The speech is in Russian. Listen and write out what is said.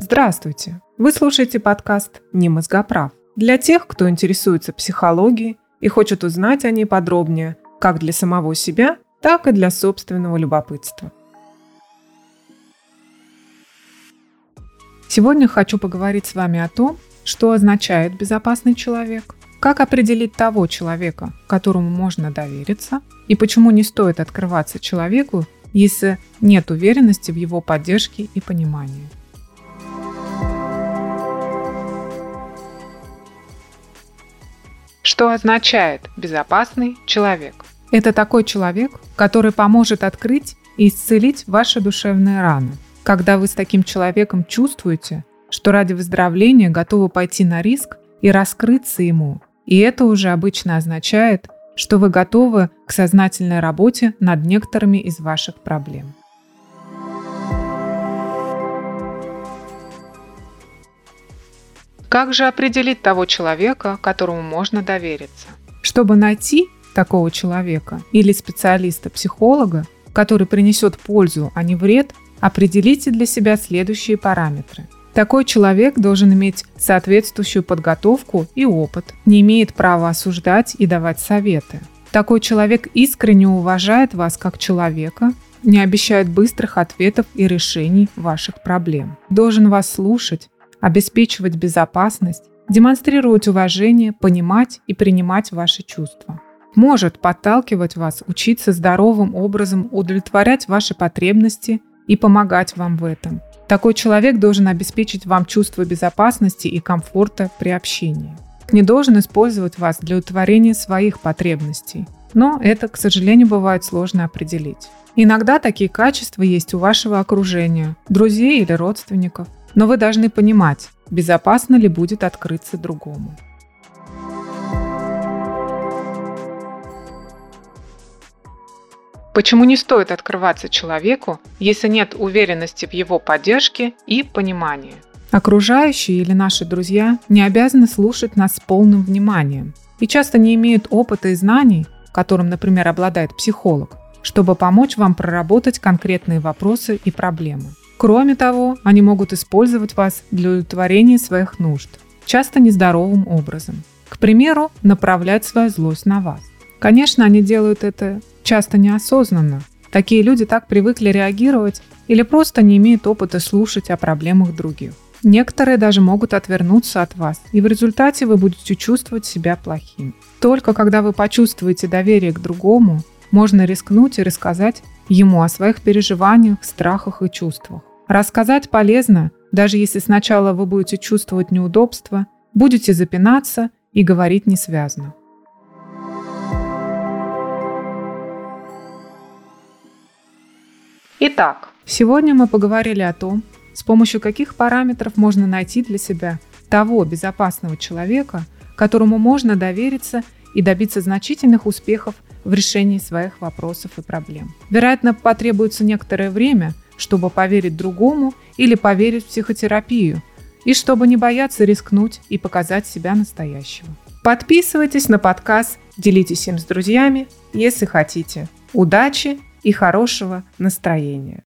Здравствуйте! Вы слушаете подкаст «Не мозгоправ» для тех, кто интересуется психологией и хочет узнать о ней подробнее как для самого себя, так и для собственного любопытства. Сегодня хочу поговорить с вами о том, что означает безопасный человек, как определить того человека, которому можно довериться, и почему не стоит открываться человеку, если нет уверенности в его поддержке и понимании. Что означает безопасный человек? Это такой человек, который поможет открыть и исцелить ваши душевные раны. Когда вы с таким человеком чувствуете, что ради выздоровления готовы пойти на риск и раскрыться ему. И это уже обычно означает, что вы готовы к сознательной работе над некоторыми из ваших проблем. Как же определить того человека, которому можно довериться? Чтобы найти такого человека или специалиста-психолога, который принесет пользу, а не вред, определите для себя следующие параметры. Такой человек должен иметь соответствующую подготовку и опыт, не имеет права осуждать и давать советы. Такой человек искренне уважает вас как человека, не обещает быстрых ответов и решений ваших проблем. Должен вас слушать, обеспечивать безопасность, демонстрировать уважение, понимать и принимать ваши чувства. Может подталкивать вас учиться здоровым образом удовлетворять ваши потребности и помогать вам в этом. Такой человек должен обеспечить вам чувство безопасности и комфорта при общении. Не должен использовать вас для удовлетворения своих потребностей. Но это, к сожалению, бывает сложно определить. Иногда такие качества есть у вашего окружения, друзей или родственников. Но вы должны понимать, безопасно ли будет открыться другому. Почему не стоит открываться человеку, если нет уверенности в его поддержке и понимании? Окружающие или наши друзья не обязаны слушать нас с полным вниманием и часто не имеют опыта и знаний, которым, например, обладает психолог, чтобы помочь вам проработать конкретные вопросы и проблемы. Кроме того, они могут использовать вас для удовлетворения своих нужд, часто нездоровым образом. К примеру, направлять свою злость на вас. Конечно, они делают это часто неосознанно. Такие люди так привыкли реагировать или просто не имеют опыта слушать о проблемах других. Некоторые даже могут отвернуться от вас, и в результате вы будете чувствовать себя плохим. Только когда вы почувствуете доверие к другому, можно рискнуть и рассказать ему о своих переживаниях, страхах и чувствах. Рассказать полезно, даже если сначала вы будете чувствовать неудобства, будете запинаться и говорить несвязно. Итак, сегодня мы поговорили о том, с помощью каких параметров можно найти для себя того безопасного человека, которому можно довериться и добиться значительных успехов в решении своих вопросов и проблем. Вероятно, потребуется некоторое время – чтобы поверить другому или поверить в психотерапию, и чтобы не бояться рискнуть и показать себя настоящего. Подписывайтесь на подкаст, делитесь им с друзьями, если хотите. Удачи и хорошего настроения!